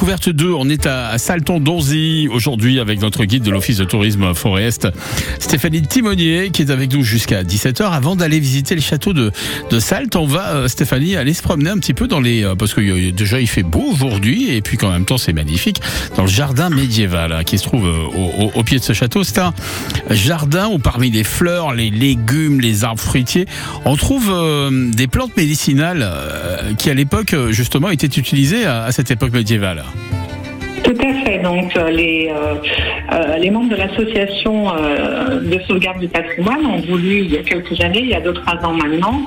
découverte 2. On est à Salton-Donzy aujourd'hui avec notre guide de l'Office de tourisme Forest, Stéphanie Timonier, qui est avec nous jusqu'à 17h. Avant d'aller visiter le château de, de Salt, on va, euh, Stéphanie, aller se promener un petit peu dans les... Euh, parce que euh, déjà, il fait beau aujourd'hui et puis qu'en même temps, c'est magnifique. Dans le jardin médiéval hein, qui se trouve au, au, pied de ce château. C'est un jardin où parmi les fleurs, les légumes, les arbres fruitiers, on trouve des plantes médicinales qui à l'époque, justement, étaient utilisées à cette époque médiévale. Ciao. Tout à fait. Donc, euh, les, euh, euh, les membres de l'association de sauvegarde du patrimoine ont voulu, il y a quelques années, il y a deux, trois ans maintenant,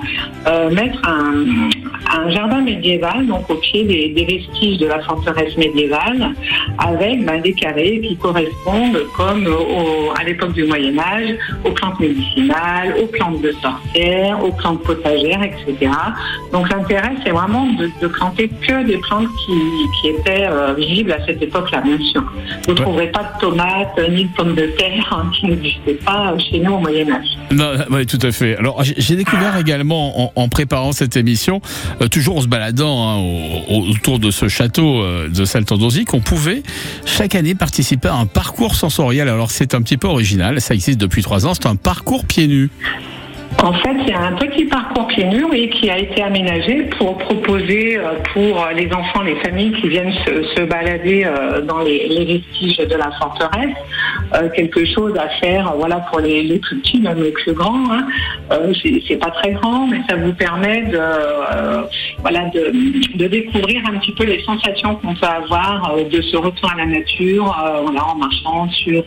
mettre un, un, jardin médiéval, donc au pied des, vestiges de la forteresse médiévale, avec ben, des carrés qui correspondent, comme à l'époque du Moyen-Âge, aux plantes médicinales, aux plantes de sorcières, aux plantes potagères, etc. Donc, l'intérêt, c'est vraiment de, planter que des plantes qui, qui étaient visibles à cette époque-là, bien sûr. Vous ne trouverez pas de tomates ni de pommes de terre hein, qui n'existaient pas chez nous au Moyen-Âge. Oui, tout à fait. Alors, j'ai découvert également en, préparant cette émission, euh, toujours en se baladant hein, autour de ce château euh, de Saltandonzy, qu'on pouvait chaque année participer à un parcours sensoriel. Alors, c'est un petit peu original, ça existe depuis trois ans, c'est un parcours pieds nus. En fait, il y a un petit parcours pieds nus qui a été aménagé pour proposer euh, pour les enfants, les familles qui viennent se, balader euh, dans les, vestiges de la forteresse, euh, quelque chose à faire, voilà, pour les, plus petits, même les plus grands. Hein. C'est pas très grand, mais ça vous permet de, voilà, de, découvrir un petit peu les sensations qu'on peut avoir de ce retour à la nature, en marchant sur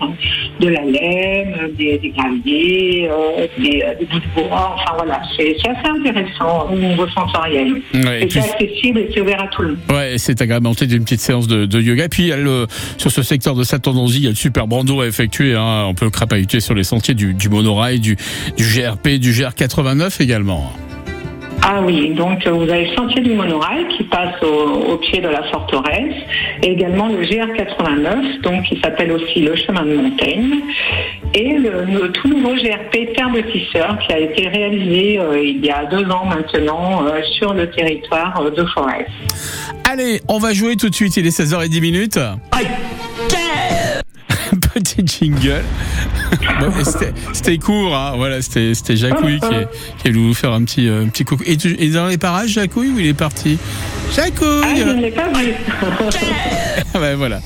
de la laine, des, des graviers, des, des bouts de Enfin voilà, c'est assez intéressant au niveau sensoriel. c'est accessible et c'est ouvert à tout le monde. Ouais, c'est agrémenté d'une petite séance de, yoga. Et puis sur ce secteur de Saint-Tendonzy, il y a le super brando à effectuer. Hein. On peut crapahuter sur les sentiers du, du monorail, du, du GRP, du GR89 également. Ah oui, donc euh, vous avez le sentier du monorail qui passe au, pied de la forteresse et également le GR89, donc qui s'appelle aussi le chemin de montagne et le, tout nouveau GRP Terre de Tisseur qui a été réalisé euh, il y a deux ans maintenant euh, sur le territoire de Forest. Allez, on va jouer tout de suite, il est 16h10 minutes. Petit jingle. c'était court, hein. voilà, c'était Jacouille qui, est, qui est venu vous faire un petit, euh, petit coucou. Et, et, dans les parages, Jacouille, où il est parti? Jacouille ah, je ne l'ai pas vu. ben, voilà.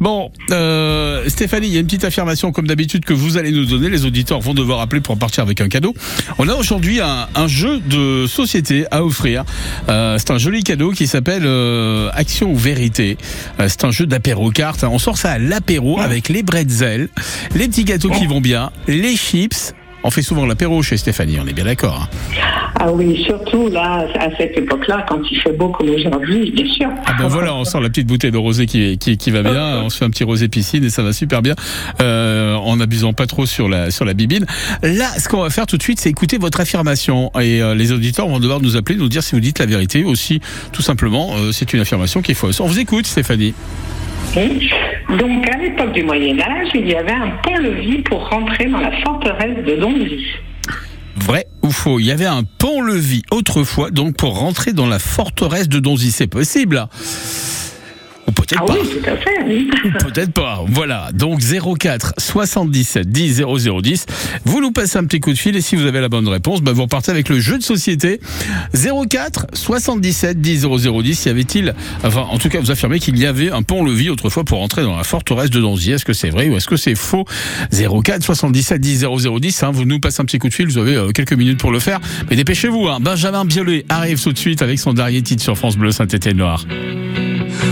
Bon, euh, Stéphanie, il y a une petite affirmation comme d'habitude que vous allez nous donner. Les auditeurs vont devoir appeler pour partir avec un cadeau. On a aujourd'hui un, un, jeu de société à offrir. Euh, c'est un joli cadeau qui s'appelle euh, Action ou Vérité. C'est un jeu d'apéro carte. On sort ça à l'apéro avec les bretzels, les petits gâteaux qui vont bien, les chips. On fait souvent l'apéro chez Stéphanie, on est bien d'accord. Hein. Ah oui, surtout là, à cette époque-là, quand il fait beau comme aujourd'hui, bien sûr. Ah ben voilà, on sort la petite bouteille de rosé qui, qui, va bien, on se fait un petit rosé piscine et ça va super bien, euh, en n'abusant pas trop sur la, sur la bibine. Là, ce qu'on va faire tout de suite, c'est écouter votre affirmation et euh, les auditeurs vont devoir nous appeler, nous dire si vous dites la vérité aussi, tout simplement, euh, c'est une affirmation qui est fausse. On vous écoute, Stéphanie. Donc, à l'époque du Moyen-Âge, il y avait un pont-levis pour rentrer dans la forteresse de Donzy. Vrai ou faux Il y avait un pont-levis autrefois, donc pour rentrer dans la forteresse de Donzy. C'est possible ou peut-être ah pas. Oui, tout à fait. peut-être pas. Voilà. Donc 04 77 10 0010. Vous nous passez un petit coup de fil et si vous avez la bonne réponse, bah, vous repartez avec le jeu de société 04 77 10 0010. Y avait-il, enfin, en tout cas, vous affirmez qu'il y avait un pont-levis autrefois pour entrer dans la forteresse de Donzy. Est-ce que c'est vrai ou est-ce que c'est faux? 04 77 10 0010. Hein, vous nous passez un petit coup de fil. Vous avez euh, quelques minutes pour le faire. Mais dépêchez-vous. Hein. Benjamin Biolay arrive tout de suite avec son dernier titre sur France Bleu Saint-Étienne-Noir.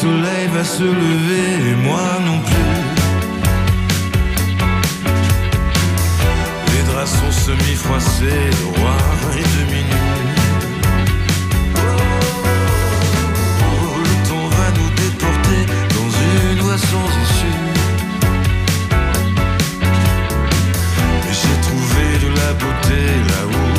Le soleil va se lever et moi non plus. Les draps sont semi-froissés, droits et demi-nus. Oh, le temps va nous déporter dans une voie sans issue. Mais j'ai trouvé de la beauté là où.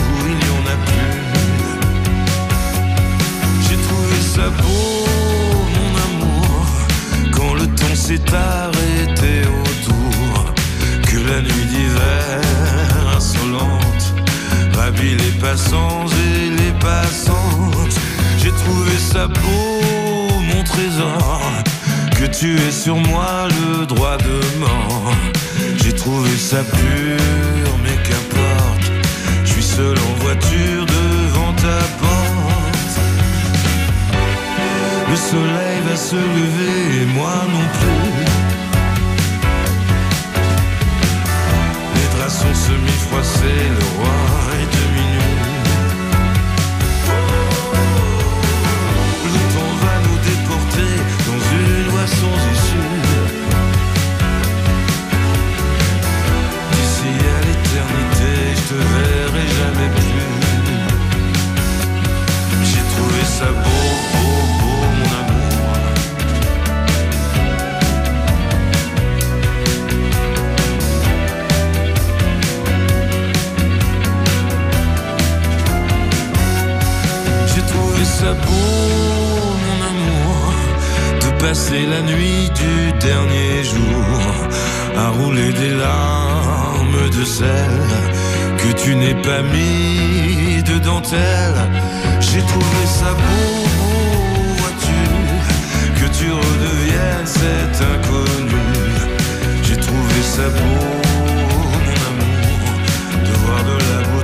Sur moi le droit de mort. J'ai trouvé ça pur, mais qu'importe, je suis seul en voiture devant ta porte. Le soleil va se lever et moi non plus. Les draps sont semi-froissés, le roi de passer la nuit du dernier jour à rouler des larmes de sel que tu n'es pas mis de dentelle. J'ai trouvé ça beau, vois-tu, que tu redeviennes cet inconnu. J'ai trouvé ça beau, mon amour, de voir de la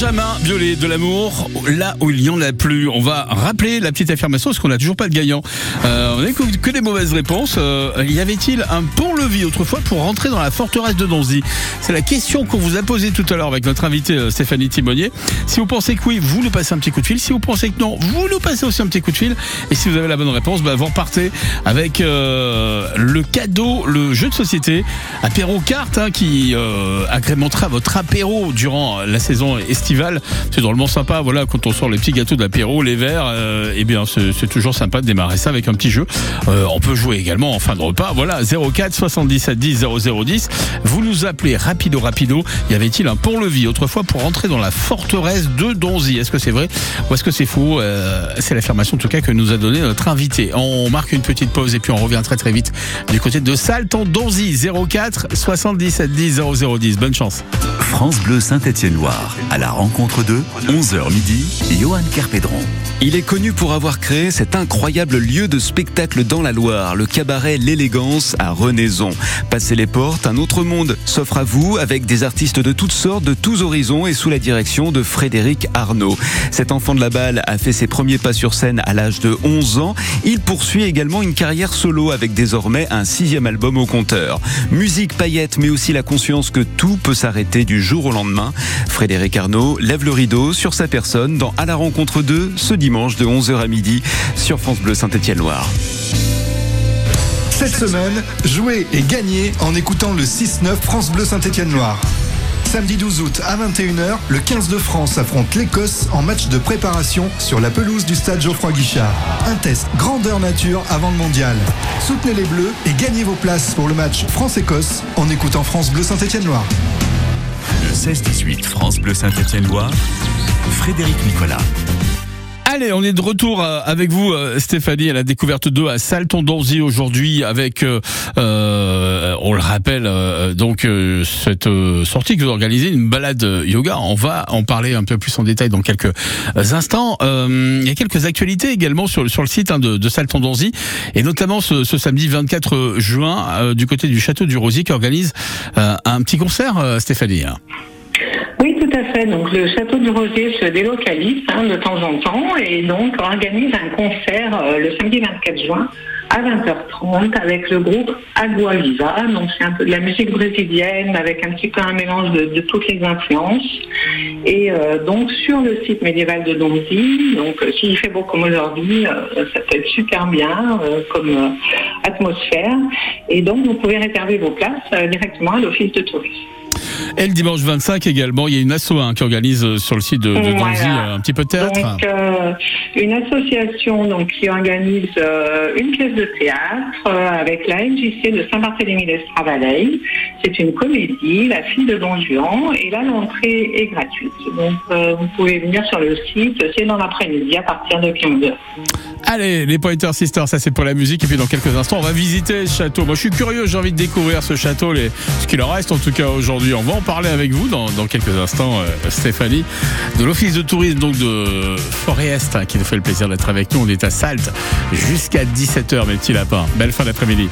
Benjamin Violet de l'amour, là où il y en a plus. On va rappeler la petite affirmation parce qu'on n'a toujours pas de gagnant. Euh, on n'a que, des mauvaises réponses. Euh, y avait-il un pont-levis autrefois pour rentrer dans la forteresse de Donzy C'est la question qu'on vous a posée tout à l'heure avec notre invité euh, Stéphanie Timonier. Si vous pensez que oui, vous nous passez un petit coup de fil. Si vous pensez que non, vous nous passez aussi un petit coup de fil. Et si vous avez la bonne réponse, bah, vous repartez avec euh, le cadeau, le jeu de société apéro carte hein, qui agrémentera votre apéro durant la saison estivale. C'est drôlement sympa. Voilà, quand on sort les petits gâteaux d'apéro, les verres, euh, eh bien, c'est toujours sympa de démarrer ça avec un petit jeu. Euh, on peut jouer également en fin de repas. Voilà, 04 77 10 0010. Vous nous appelez rapido rapido. Y avait-il un pont-levis autrefois pour rentrer dans la forteresse de Donzy? Est-ce que c'est vrai ou est-ce que c'est faux? Euh, C'est l'affirmation en tout cas que nous a donné notre invité. On marque une petite pause et puis on revient très très vite du côté de Salton Donzy 04 77 10 0010. Bonne chance. France Bleu Saint-Étienne-Loire, à la rencontre de 11h midi, Johan Kerpédron. Il est connu pour avoir créé cet incroyable lieu de spectacle dans la Loire, le cabaret L'Élégance à Renaison. Passez les portes, un autre monde s'offre à vous avec des artistes de toutes sortes, de tous horizons et sous la direction de Frédéric Arnaud. Cet enfant de la balle a fait ses premiers pas sur scène à l'âge de 11 ans. Il poursuit également une carrière solo avec désormais un sixième album au compteur. Musique, paillettes, mais aussi la conscience que tout peut s'arrêter du jour au lendemain. Frédéric Arnaud lève le rideau sur sa personne dans À la rencontre 2 ce dimanche de 11h à midi sur France Bleu Saint-Étienne-Loire. Cette semaine, jouez et gagnez en écoutant le 6-9 France Bleu Saint-Étienne-Loire. Samedi 12 août à 21h, le 15 de France affronte l'Écosse en match de préparation sur la pelouse du stade Geoffroy Guichard. Un test grandeur nature avant le mondial. Soutenez les Bleus et gagnez vos places pour le match France-Écosse en écoutant France Bleu Saint-Étienne-Loire. Le 16-18 France Bleu Saint-Étienne-Loire, Frédéric Nicolas. Allez, on est de retour euh, avec vous, euh, Stéphanie, à la découverte 2 à Salton-Donzy aujourd'hui avec, euh, on le rappelle, donc cette sortie que vous organisez, une balade yoga. On va en parler un peu plus en détail dans quelques instants. Il y a quelques actualités également sur, sur le site hein, de, de Salton-Donzy et notamment ce, ce samedi 24 juin du côté du château du Rosier qui organise un petit concert, Stéphanie. À fait. Donc, le château du Rosier se délocalise hein, de temps en temps et donc organise un concert euh, le samedi 24 juin à 20h30 avec le groupe Agua Viva. Donc, c'est un peu de la musique brésilienne avec un petit peu un mélange de, toutes les influences. Et euh, donc, sur le site médiéval de Donzy, donc euh, s'il fait beau comme aujourd'hui, ça peut être super bien comme atmosphère. Et donc, vous pouvez réserver vos places directement à l'office de tourisme. Et le dimanche 25 également, il y a une asso hein, qui organise euh, sur le site de, de Voilà. Euh, un petit peu de théâtre. Donc, euh, une association donc, qui organise euh, une pièce de théâtre euh, avec la MJC de Saint-Barthélemy-d'Estravaley. C'est une comédie, La fille de Don Juan, et là, l'entrée est gratuite. Donc, vous pouvez venir sur le site, c'est dans l'après-midi à partir de 15h. Allez, les Pointer Sisters, ça c'est pour la musique. Et puis dans quelques instants, on va visiter ce château. Moi, je suis curieux, j'ai envie de découvrir ce château, ce qu'il en reste en tout cas aujourd'hui. On va en parler avec vous dans, quelques instants, euh, Stéphanie, de l'Office de tourisme donc de Forêt-Est, hein, qui nous fait le plaisir d'être avec nous. On est à Salte jusqu'à 17h, mes petits lapins. Belle fin d'après-midi.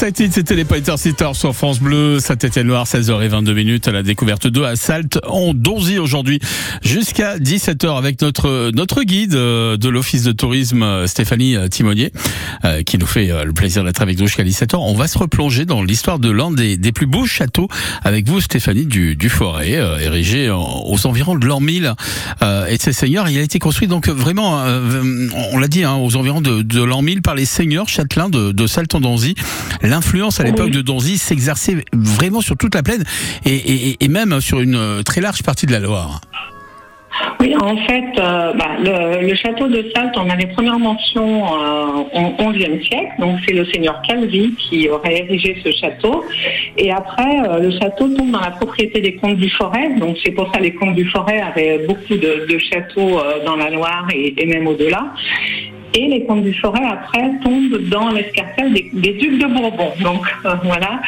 Excited, c'était les Pointer Sisters sur France Bleu, Saint-Étienne-Loire, 16h22 minutes à la découverte d'eau à Salte, en Donzy aujourd'hui, jusqu'à 17h avec notre notre guide euh, de l'Office de tourisme, Stéphanie euh, Timonier, euh, qui nous fait le plaisir d'être avec nous jusqu'à 17h. On va se replonger dans l'histoire de l'un des, des plus beaux châteaux avec vous, Stéphanie, du, du Forêt, érigé aux environs de l'an 1000 euh, et de ses seigneurs. Il a été construit donc vraiment, on l'a dit, hein, aux environs de, de l'an 1000 par les seigneurs châtelains de, de Salte-en-Donzy. L'influence à l'époque de Donzy s'exerçait vraiment sur toute la plaine et, et- et même sur une euh, très large partie de la Loire. Oui, en fait, euh, bah, le, le château de Salte, on a les premières mentions euh, au XIe siècle. Donc, c'est le seigneur Calvi qui aurait érigé ce château. Et après, euh, le château tombe dans la propriété des comtes du Forêt. Donc, c'est pour ça que les comtes du Forêt avaient beaucoup de, de châteaux dans la Loire et, et même au-delà. Et les comtes du Forêt, après, tombent dans l'escarcelle des, ducs de Bourbon. Donc euh, voilà,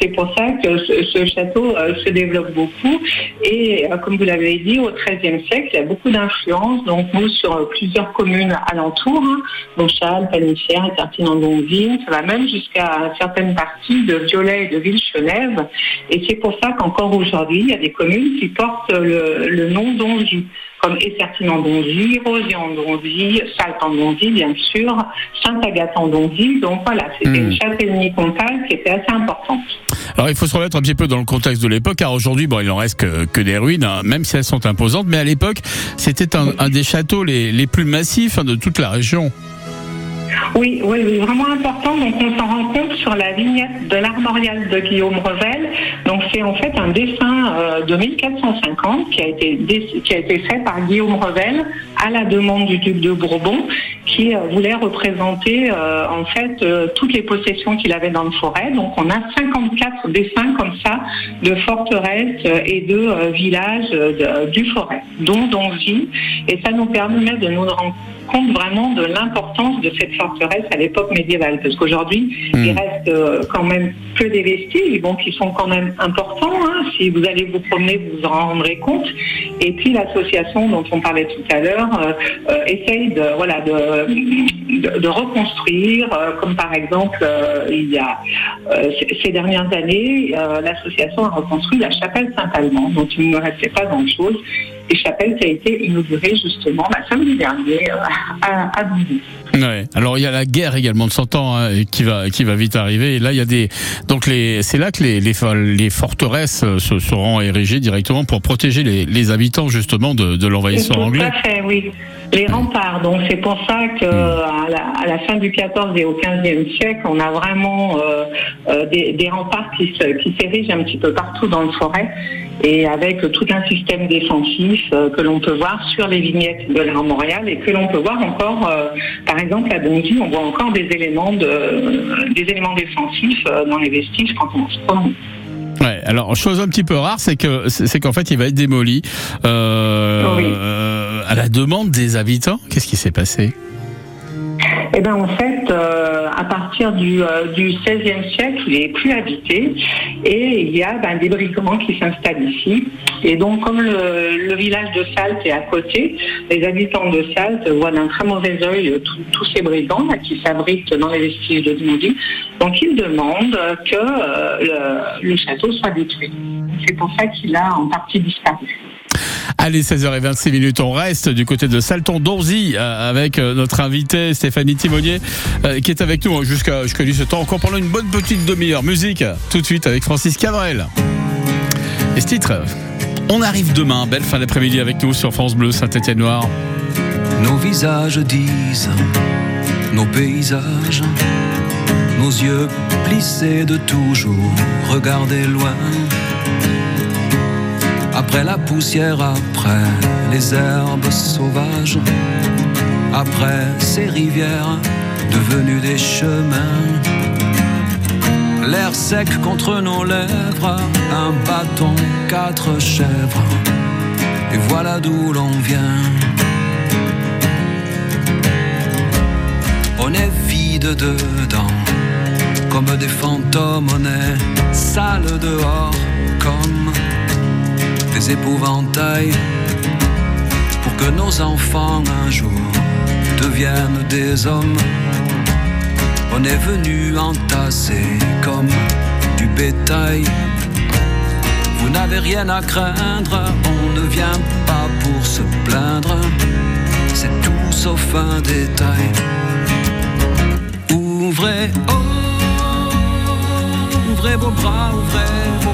c'est pour ça que ce, château euh, se développe beaucoup. Et euh, comme vous l'avez dit, au XIIIe siècle, il y a beaucoup d'influence. Donc nous, sur plusieurs communes alentours, hein, donc Châles, Palmichère, Tartine-en-Donville, ça va même jusqu'à certaines parties de Violet et de Villechenève. Et c'est pour ça qu'encore aujourd'hui, il y a des communes qui portent le, le nom d'Ongy, comme Essertine-en-Donzy, Rosier-en-Donzy, Salte-en-Donzy, bien sûr, Sainte-Agathe-en-Donzy. Donc voilà, c'était Hmm. une châtellenie comtale qui était assez importante. Alors il faut se remettre un petit peu dans le contexte de l'époque, car aujourd'hui, bon, il en reste que, que des ruines, hein, même si elles sont imposantes, mais à l'époque, c'était un, un des châteaux les, les plus massifs hein, de toute la région. Oui, oui, oui, vraiment important. Donc, on s'en rend compte sur la vignette de l'armorial de Guillaume Revel. Donc, c'est en fait un dessin euh, de 1450 qui a été qui a été fait par Guillaume Revel à la demande du duc de Bourbon, qui euh, voulait représenter euh, en fait toutes les possessions qu'il avait dans le forêt. Donc, on a 54 dessins comme ça de forteresses et de villages du forêt, dont Donzy. Et ça nous permet de nous rendre compte vraiment de l'importance de cette forteresse à l'époque médiévale. Parce qu'aujourd'hui, il reste euh, quand même que des vestiges, bon, qui sont quand même importants. hein. Si vous allez vous promener, vous vous en rendrez compte. Et puis l'association dont on parlait tout à l'heure euh, euh, essaye de, voilà, de, de, de reconstruire, euh, comme par exemple, euh, il y a ces- dernières années, l'association a reconstruit la chapelle Saint-Allemand, dont il ne restait pas grand-chose. Et chapelle qui a été inaugurée justement bah, samedi dernier euh, à, à. Ouais. Alors il y a la guerre également de 100 ans hein, qui va qui va vite arriver. Et là il y a des donc les c'est là que les les, les forteresses euh, se seront érigées directement pour protéger les, les habitants justement de, de l'envahisseur Tout anglais. à fait, oui. Les remparts. Donc c'est pour ça que à, la, à la fin du XIVe et au XVe siècle, on a vraiment euh, euh, des, des remparts qui s'érigent un petit peu partout dans le forêt et avec tout un système défensif euh, que l'on peut voir sur les vignettes de l'armorial et que l'on peut voir encore, euh, par exemple à Donzy, on voit encore des éléments de des éléments défensifs dans les vestiges quand on se promène. Ouais. Alors chose un petit peu rare, c'est que c'est qu'en fait il va être démoli euh, Oui. euh, à la demande des habitants. Qu'est-ce qui s'est passé? Eh ben en fait, euh, à partir du, euh, siècle, il n'est plus habité et il y a ben, des brigands qui s'installent ici. Et donc, comme le, village de Salte est à côté, les habitants de Salte voient d'un très mauvais œil tous- ces brigands qui s'abritent dans les vestiges de Dondy. Donc, ils demandent que euh, le château soit détruit. C'est pour ça qu'il a en partie disparu. Allez, 16h26 minutes, on reste du côté de Salton-Donzy euh, avec euh, notre invité Stéphanie Timonier euh, qui est avec nous jusqu'à jusqu'à 17h encore pendant une bonne petite demi-heure. Musique, tout de suite avec Francis Cabrel. Et ce titre, on arrive demain, belle fin d'après-midi avec nous sur France Bleu Saint-Étienne-Noir. Nos visages disent, nos paysages, nos yeux plissés de toujours regarder loin. Après la poussière, après les herbes sauvages, après ces rivières devenues des chemins. L'air sec contre nos lèvres, un bâton, quatre chèvres, et voilà d'où l'on vient. On est vide dedans, comme des fantômes, on est sale dehors, comme épouvantails, pour que nos enfants un jour deviennent des hommes. On est venu entasser comme du bétail. Vous n'avez rien à craindre, on ne vient pas pour se plaindre. C'est tout sauf un détail. Ouvrez, oh, ouvrez vos bras, ouvrez vos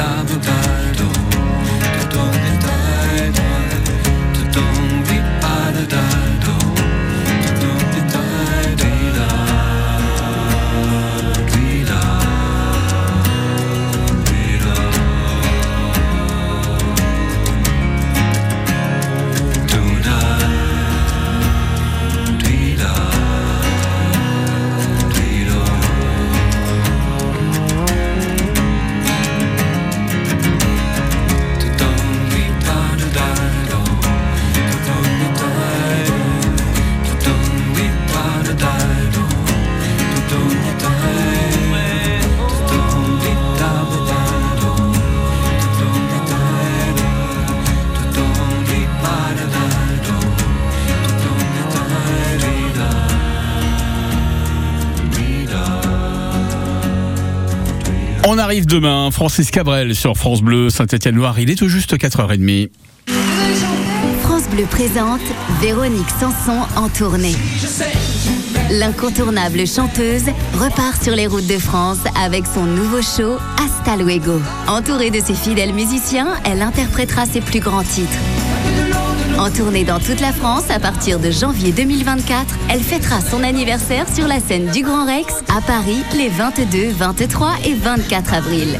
On arrive demain, Francis Cabrel sur France Bleu, Saint-Étienne-Loire. Il est tout juste 4h30. France Bleu présente Véronique Sanson en tournée. L'incontournable chanteuse repart sur les routes de France avec son nouveau show Hasta Luego. Entourée de ses fidèles musiciens, elle interprétera ses plus grands titres. En tournée dans toute la France à partir de janvier 2024, elle fêtera son anniversaire sur la scène du Grand Rex à Paris les 22, 23 et 24 avril.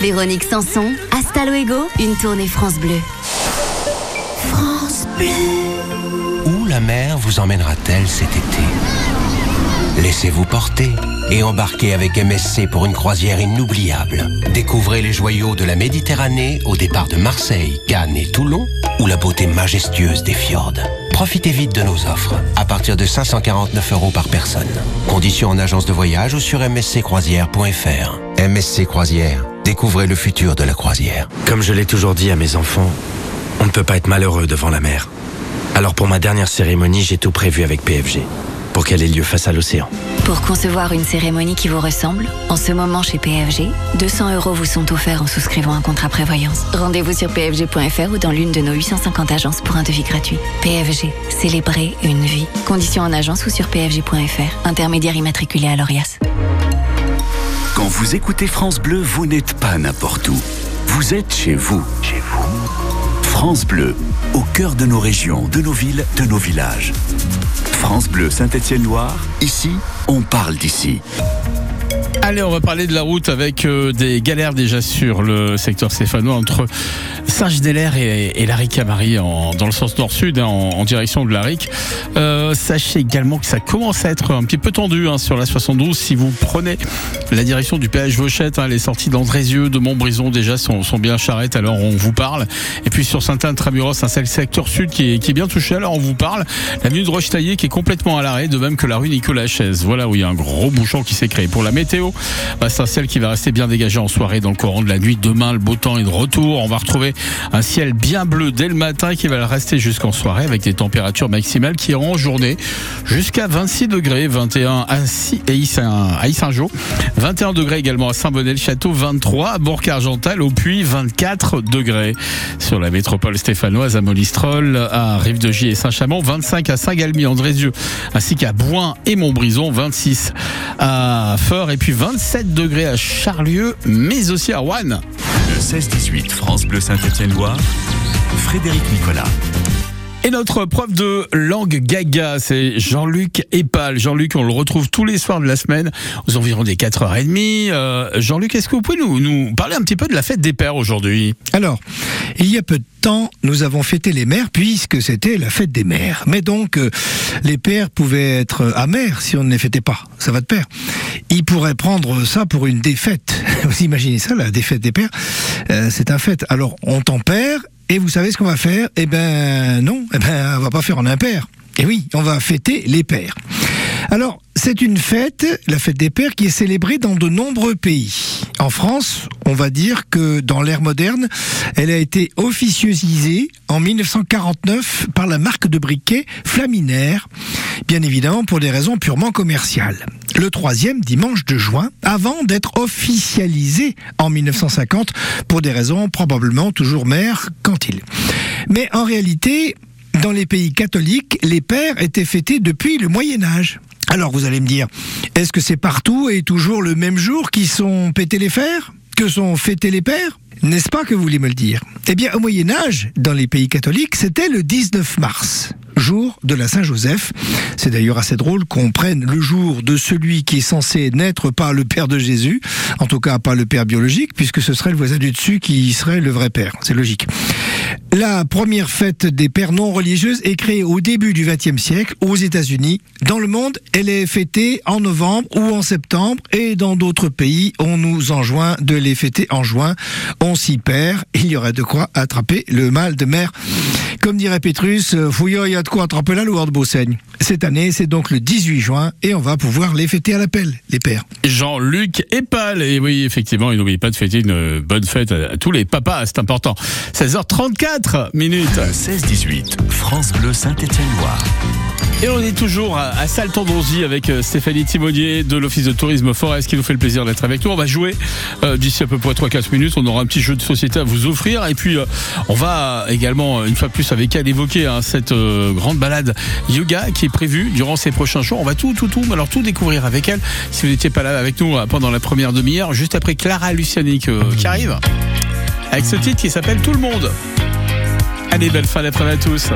Véronique Sanson, Hasta Luego, une tournée France Bleu. France Bleu. Où la mer vous emmènera-t-elle cet été? Laissez-vous porter et embarquez avec MSC pour une croisière inoubliable. Découvrez les joyaux de la Méditerranée au départ de Marseille, Cannes et Toulon ou la beauté majestueuse des fjords. Profitez vite de nos offres à partir de 549 euros par personne. Conditions en agence de voyage ou sur msccroisière.fr. MSC Croisière, découvrez le futur de la croisière. Comme je l'ai toujours dit à mes enfants, on ne peut pas être malheureux devant la mer. Alors pour ma dernière cérémonie, j'ai tout prévu avec PFG, pour qu'elle ait lieu face à l'océan. Pour concevoir une cérémonie qui vous ressemble, en ce moment chez PFG, 200 euros vous sont offerts en souscrivant un contrat prévoyance. Rendez-vous sur pfg.fr ou dans l'une de nos 850 agences pour un devis gratuit. PFG, célébrer une vie. Conditions en agence ou sur pfg.fr. Intermédiaire immatriculé à l'ORIAS. Quand vous écoutez France Bleu, vous n'êtes pas n'importe où. Vous êtes chez vous. Chez vous. France Bleu, au cœur de nos régions, de nos villes, de nos villages. France Bleu Saint-Étienne-Loire, ici, on parle d'ici. Allez, on va parler de la route avec euh, des galères déjà sur le secteur stéphanois entre Saint-Gidelaire et, et Laric-Amary en- dans le sens nord-sud, hein, en, direction de Laric. Euh, sachez également que ça commence à être un petit peu tendu hein, sur la 72 si vous prenez la direction du péage Vauchette. hein, les sorties d'Andrézieux, de Montbrison déjà sont, bien charrettes, alors on vous parle. Et puis sur Saint-Anne-Tramuros, un seul secteur sud qui est, bien touché, alors on vous parle. L'avenue de Rochetaillé qui est complètement à l'arrêt, de même que la rue Nicolas Chaise. Voilà où il y a un gros bouchon qui s'est créé. Pour la météo, bah, c'est un ciel qui va rester bien dégagé en soirée dans le courant de la nuit. Demain, le beau temps est de retour. On va retrouver un ciel bien bleu dès le matin qui va le rester jusqu'en soirée avec des températures maximales qui iront en journée jusqu'à 26 degrés, 21 à Issingeau, 21 degrés également à Saint-Bonnet-le-Château, 23 à Bourg-Argental, au Puy, 24 degrés sur la métropole stéphanoise à Molistrol, à Rive-de-Gy et Saint-Chamond, 25 à Saint-Galmier, Andrézieux, ainsi qu'à Boin et Montbrison, 26 à Feur et puis 27 degrés à Charlieu, mais aussi à Rouen. Le 16-18 France Bleu Saint-Étienne-Loire, Frédéric Nicolas. Et notre prof de langue gaga, c'est Jean-Luc Epal. Jean-Luc, on le retrouve tous les soirs de la semaine aux environs des 4h30. Euh, Jean-Luc, est-ce que vous pouvez nous, parler un petit peu de la fête des pères aujourd'hui? Alors, il y a peu de temps, nous avons fêté les mères puisque c'était la fête des mères. Mais donc, euh, les pères pouvaient être amers si on ne les fêtait pas. Ça va de pair. Ils pourraient prendre ça pour une défaite. Vous imaginez ça, la défaite des pères? Euh, C'est un fait. Alors, on tempère et vous savez ce qu'on va faire? Eh ben non, eh ben on va pas faire en impair. Et oui, on va fêter les pères. Alors, c'est une fête, la fête des pères, qui est célébrée dans de nombreux pays. En France, on va dire que dans l'ère moderne, elle a été officialisée en 1949 par la marque de briquet Flaminaire, bien évidemment pour des raisons purement commerciales. Le troisième dimanche de juin, avant d'être officialisée en 1950 pour des raisons probablement toujours mères quantiles. Mais en réalité, dans les pays catholiques, les pères étaient fêtés depuis le Moyen Âge. Alors vous allez me dire, est-ce que c'est partout et toujours le même jour qui sont pétés les fers? Que sont fêtés les pères? N'est-ce pas que vous voulez me le dire? Eh bien, au Moyen Âge, dans les pays catholiques, c'était le 19 mars jour de la Saint-Joseph. C'est d'ailleurs assez drôle qu'on prenne le jour de celui qui est censé n'être pas le père de Jésus, en tout cas pas le père biologique, puisque ce serait le voisin du dessus qui serait le vrai père. C'est logique. La première fête des pères non religieuses est créée au début du XXe siècle aux États-Unis. Dans le monde, elle est fêtée en novembre ou en septembre, et dans d'autres pays, on nous enjoint de les fêter en juin. On s'y perd. Il y aurait de quoi attraper le mal de mer. Comme dirait Pétrus, euh, fouillot, il y a de quoi attraper la lourde Beausaigne. Cette année, c'est donc le 18 juin et on va pouvoir les fêter à l'appel, les pères. Jean-Luc Epal. Et oui, effectivement, il n'oublie pas de fêter une bonne fête à tous les papas, c'est important. 16h34 minutes. 16-18, France Bleu Saint-Étienne-Loire. Et on est toujours à, à Salton-Donzy avec euh, Stéphanie Timonier de l'Office de tourisme Forest qui nous fait le plaisir d'être avec nous. On va jouer euh, d'ici à peu près 3-4 minutes. On aura un petit jeu de société à vous offrir. Et puis, euh, on va également, une fois de plus avec elle, évoquer hein, cette grande balade yoga qui est prévue durant ces prochains jours. On va tout, tout, tout, alors tout découvrir avec elle. Si vous n'étiez pas là avec nous pendant la première demi-heure, juste après Clara Luciani qui arrive avec ce titre qui s'appelle Tout le monde. Allez, belle fin d'après-midi à tous.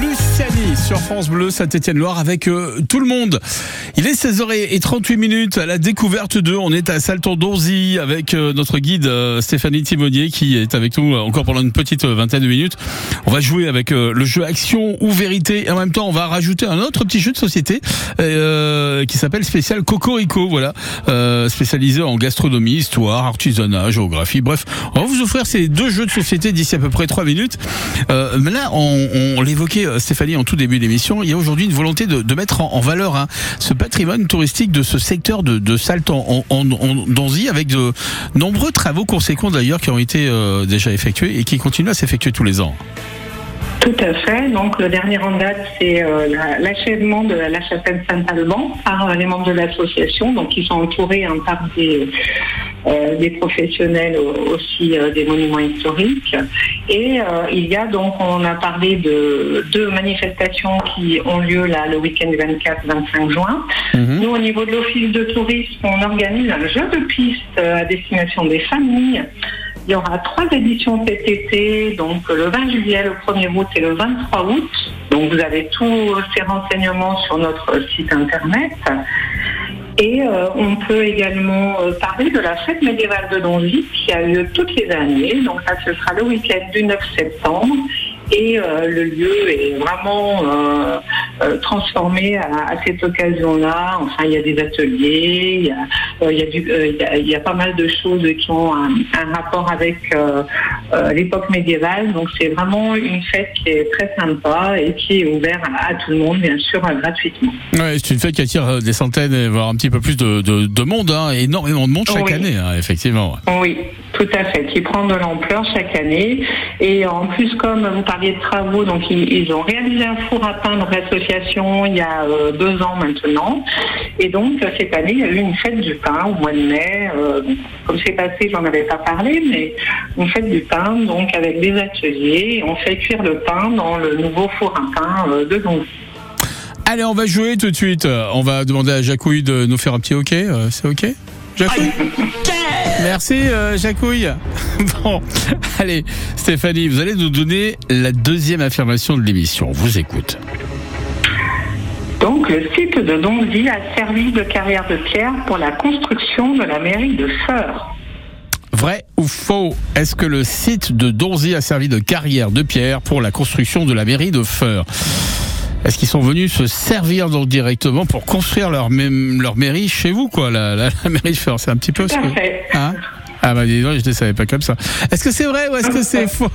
Luciani sur France Bleu Saint-Étienne-Loire avec euh, tout le monde. Il est 16h38 minutes à la découverte de. On est à Salton d'Orzy avec euh, notre guide euh, Stéphanie Timonier qui est avec nous encore pendant une petite euh, vingtaine de minutes. On va jouer avec euh, le jeu Action ou Vérité et en même temps on va rajouter un autre petit jeu de société euh, qui s'appelle spécial Cocorico. Voilà, euh, spécialisé en gastronomie, histoire, artisanat, géographie. Bref, on va vous offrir ces deux jeux de société d'ici à peu près trois minutes. Euh, mais là, on, on l'évoquait euh, Stéphanie en tout début d'émission. Il y a aujourd'hui une volonté de, de mettre en, en valeur hein, ce patrimoine touristique de ce secteur de, de Saltan en, en, avec de nombreux travaux conséquents d'ailleurs qui ont été euh, déjà effectués et qui continuent à s'effectuer tous les ans. Tout à fait. Donc le dernier en date, c'est euh, la- l'achèvement de la chapelle Saint-Alban par euh, les membres de l'association, donc ils sont entourés hein, par des, euh, des professionnels au- aussi des monuments historiques. Et il y a donc, on a parlé de deux manifestations qui ont lieu là le week-end 24-25 juin. Nous, au niveau de l'Office de tourisme, on organise un jeu de piste à destination des familles. Il y aura trois éditions cet été, donc le 20 juillet, le 1er août et le 23 août. Donc vous avez tous ces renseignements sur notre site internet. Et euh, on peut également euh, parler de la fête médiévale de Donzy qui a lieu toutes les années. Donc ça, ce sera le week-end du 9 septembre. Et euh, le lieu est vraiment euh, euh, transformé à, à cette occasion-là. Enfin, il y a des ateliers, il y a, il y a du- il y a- il y a pas mal de choses qui ont un, un rapport avec l'époque médiévale. Donc c'est vraiment une fête qui est très sympa et qui est ouverte à, à tout le monde, bien sûr, gratuitement. Ouais, c'est une fête qui attire des centaines, voire un petit peu plus de, de, de monde, hein, énormément de monde chaque Oui. année, hein, effectivement. Oui, tout à fait, qui prend de l'ampleur chaque année. Et en plus, comme vous de travaux, donc ils, ils ont réalisé un four à pain dans l'association il y a euh, deux ans maintenant. Et donc, euh, cette année, il y a eu une fête du pain au mois de mai. Euh, comme c'est passé, j'en avais pas parlé, mais une fête du pain, donc avec des ateliers. On fait cuire le pain dans le nouveau four à pain euh, de Donzy. Allez, on va jouer tout de suite. On va demander à Jacouille de nous faire un petit hockey. C'est ok? Jacouille? Merci euh, Jacouille. Bon, allez Stéphanie, vous allez nous donner la deuxième affirmation de l'émission. On Vous écoute. Donc, le site de Donzy a servi de carrière de pierre pour la construction de la mairie de Feur. Vrai ou faux? Est-ce que le site de Donzy a servi de carrière de pierre pour la construction de la mairie de Feur? Est-ce qu'ils sont venus se servir donc directement pour construire leur, même, leur mairie chez vous, quoi, la, la- la mairie C'est un petit peu ce que... Hein? Ah bah dis donc, je ne savais pas comme ça. Est-ce que c'est vrai ou est-ce que c'est faux?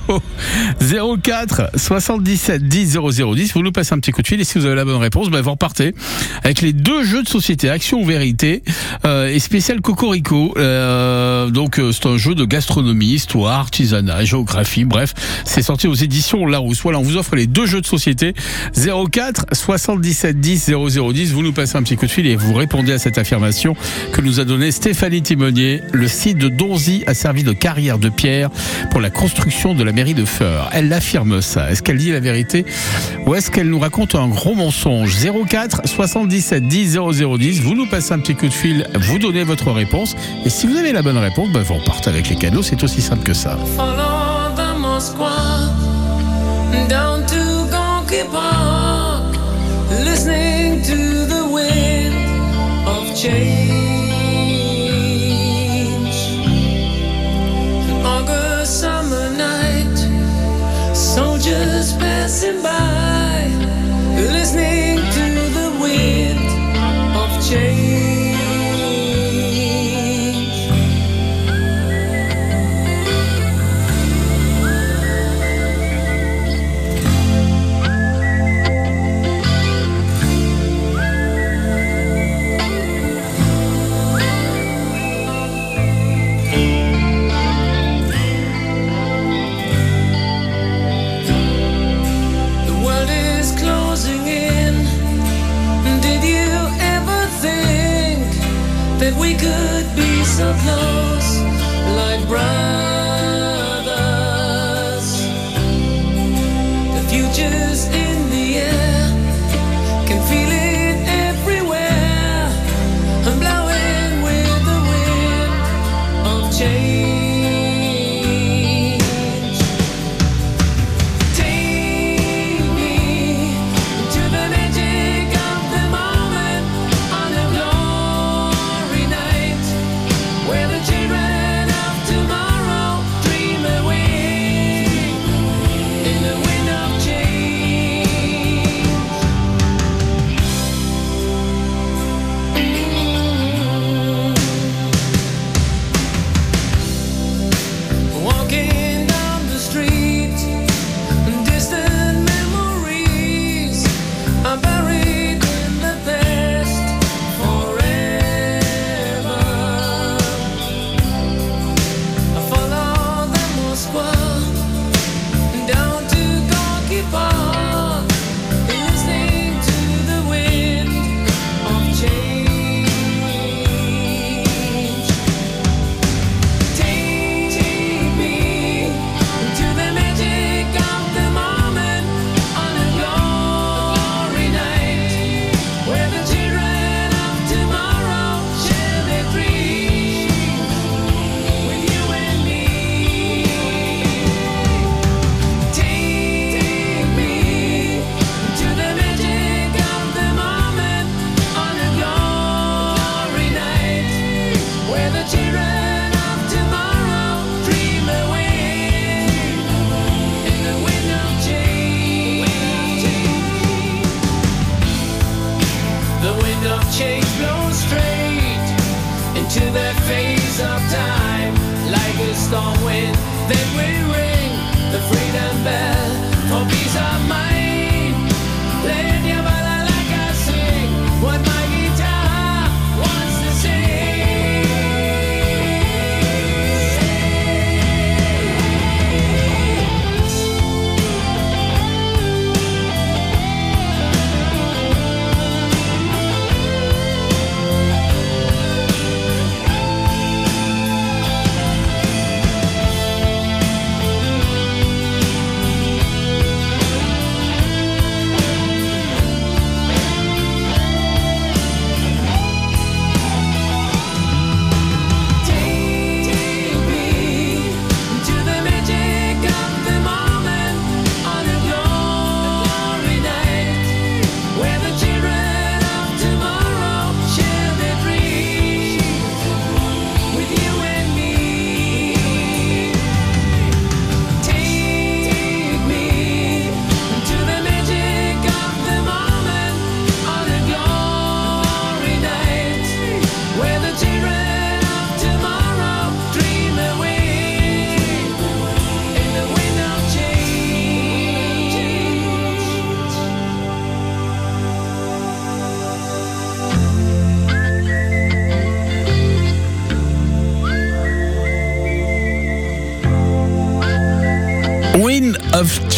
04 77 10 00 10. Vous nous passez un petit coup de fil et si vous avez la bonne réponse, bah, vous repartez avec les deux jeux de société Action ou Vérité euh, et spécial Cocorico. Euh, donc euh, c'est un jeu de gastronomie, histoire, artisanat, géographie. Bref, c'est sorti aux éditions Larousse. Voilà, on vous offre les deux jeux de société 04 77 10 00 10. Vous nous passez un petit coup de fil et vous répondez à cette affirmation que nous a donnée Stéphanie Timonier. Le site de A servi de carrière de pierre pour la construction de la mairie de Feur. Elle affirme ça. Est-ce qu'elle dit la vérité ou est-ce qu'elle nous raconte un gros mensonge? 04 77 10 00 10. Vous nous passez un petit coup de fil, vous donnez votre réponse et si vous avez la bonne réponse, bah, vous repartez avec les cadeaux. C'est aussi simple que ça. Listening to the wind of change. Passing by,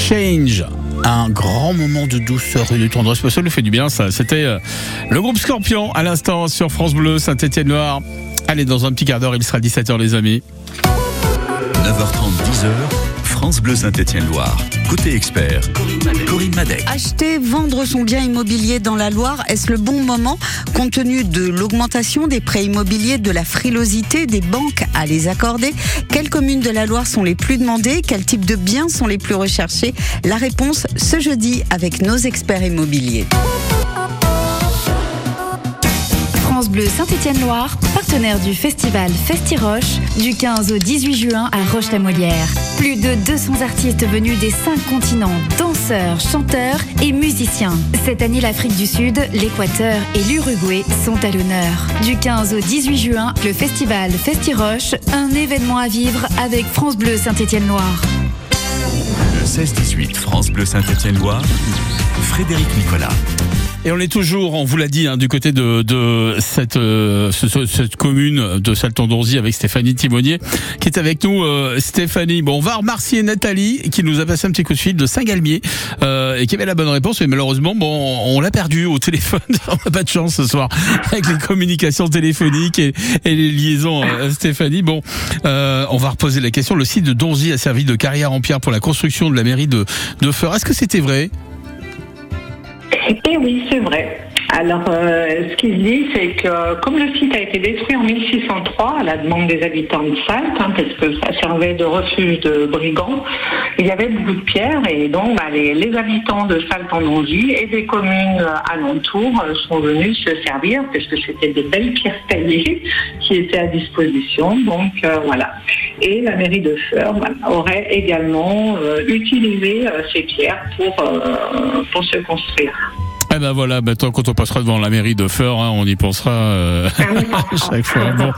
Change. Un grand moment de douceur et de tendresse. Ça lui fait du bien, ça. C'était euh, le groupe Scorpion à l'instant sur France Bleu, Saint-Étienne-Noir. Allez, dans un petit quart d'heure, il sera 17h, les amis. 9h30, 10h, Bleu Saint-Étienne-Loire. Côté expert, Corinne Madec. Acheter, vendre son bien immobilier dans la Loire, est-ce le bon moment? Compte tenu de l'augmentation des prêts immobiliers, de la frilosité des banques à les accorder Quelles communes de la Loire sont les plus demandées? Quels types de biens sont les plus recherchés? La réponse ce jeudi avec nos experts immobiliers. France Bleu Saint-Étienne-Loire, partenaire du festival Festiroche, du 15 au 18 juin à Roche-la-Molière. Plus de 200 artistes venus des cinq continents, danseurs, chanteurs et musiciens. Cette année, l'Afrique du Sud, l'Équateur et l'Uruguay sont à l'honneur. Du 15 au 18 juin, le festival Festiroche, un événement à vivre avec France Bleu Saint-Étienne-Loire. Le 16-18, France Bleu Saint-Étienne-Loire. Frédéric Nicolas. Et on est toujours, on vous l'a dit, hein, du côté de, de cette, euh, ce- ce- cette commune de Salton-Donzy avec Stéphanie Timonier qui est avec nous. Euh, Stéphanie, bon, on va remercier Nathalie qui nous a passé un petit coup de fil de Saint-Galmier euh, et qui avait la bonne réponse, mais malheureusement, bon, on l'a perdu au téléphone. on n'a pas de chance ce soir avec les communications téléphoniques et, et les liaisons. euh, Stéphanie, bon, euh, on va reposer la question. Le site de Donzy a servi de carrière en pierre pour la construction de la mairie de, de Feur. Est-ce que c'était vrai? Eh oui, c'est vrai. Alors, euh, ce qu'il dit, c'est que comme le site a été détruit en 1603 à la demande des habitants de Salte, hein, parce que ça servait de refuge de brigands, il y avait beaucoup de pierres et donc bah, les, habitants de Salte-en-Donzy et des communes euh, alentours euh, sont venus se servir parce que c'était des belles pierres taillées qui étaient à disposition. Donc euh, voilà. Et la mairie de Feur aurait également euh, utilisé euh, ces pierres pour, euh, pour se construire. Eh ben voilà, tant quand on passera devant la mairie de Feur, hein, on y pensera euh, chaque fois. Bon.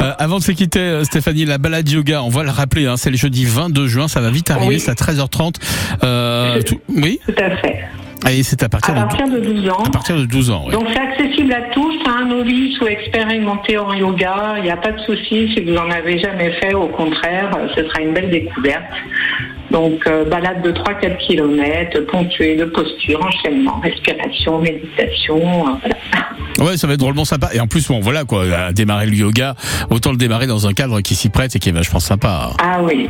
Euh, avant de se quitter, euh, Stéphanie, la balade yoga, on va le rappeler, hein, c'est le jeudi 22 juin, ça va vite arriver, Oui. c'est à 13h30. Euh, tout- oui? Tout à fait. Et c'est à partir, À partir de 12 ans. à partir de 12 ans. oui. Donc c'est accessible à tous, un novice ou expérimenté en yoga, il n'y a pas de souci si vous n'en avez jamais fait, au contraire, ce sera une belle découverte. Donc euh, balade de 3-4 km, ponctuée de posture, enchaînement, respiration, méditation, euh, voilà. Ouais, ça va être drôlement sympa. Et en plus, bon, voilà quoi, à démarrer le yoga, autant le démarrer dans un cadre qui s'y prête et qui est vachement sympa. Ah oui.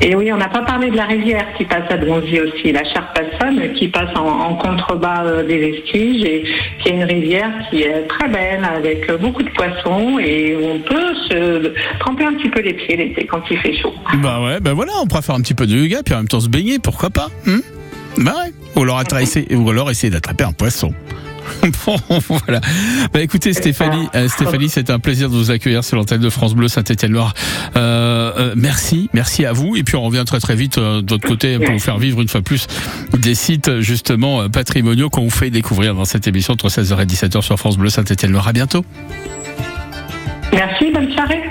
Et oui, on n'a pas parlé de la rivière qui passe à Donzy aussi, la Charpassonne, qui passe en, contrebas euh, des vestiges et qui est une rivière qui est très belle avec beaucoup de poissons et on peut se tremper un petit peu les pieds l'été quand il fait chaud. Bah ouais, bah voilà, on pourra faire un petit peu de yoga puis en même temps se baigner, pourquoi pas hein Bah ouais. Ou alors, ou alors essayer d'attraper un poisson. Bon, voilà. Bah écoutez Stéphanie, euh, Stéphanie, c'est un plaisir de vous accueillir sur l'antenne de France Bleu Saint-Étienne-Loire. Euh, euh, merci, merci à vous. Et puis on revient très très vite euh, de votre côté pour vous faire vivre une fois plus des sites justement patrimoniaux qu'on vous fait découvrir dans cette émission entre 16h et 17h sur France Bleu Saint-Étienne-Loire. À bientôt. Merci, bonne soirée.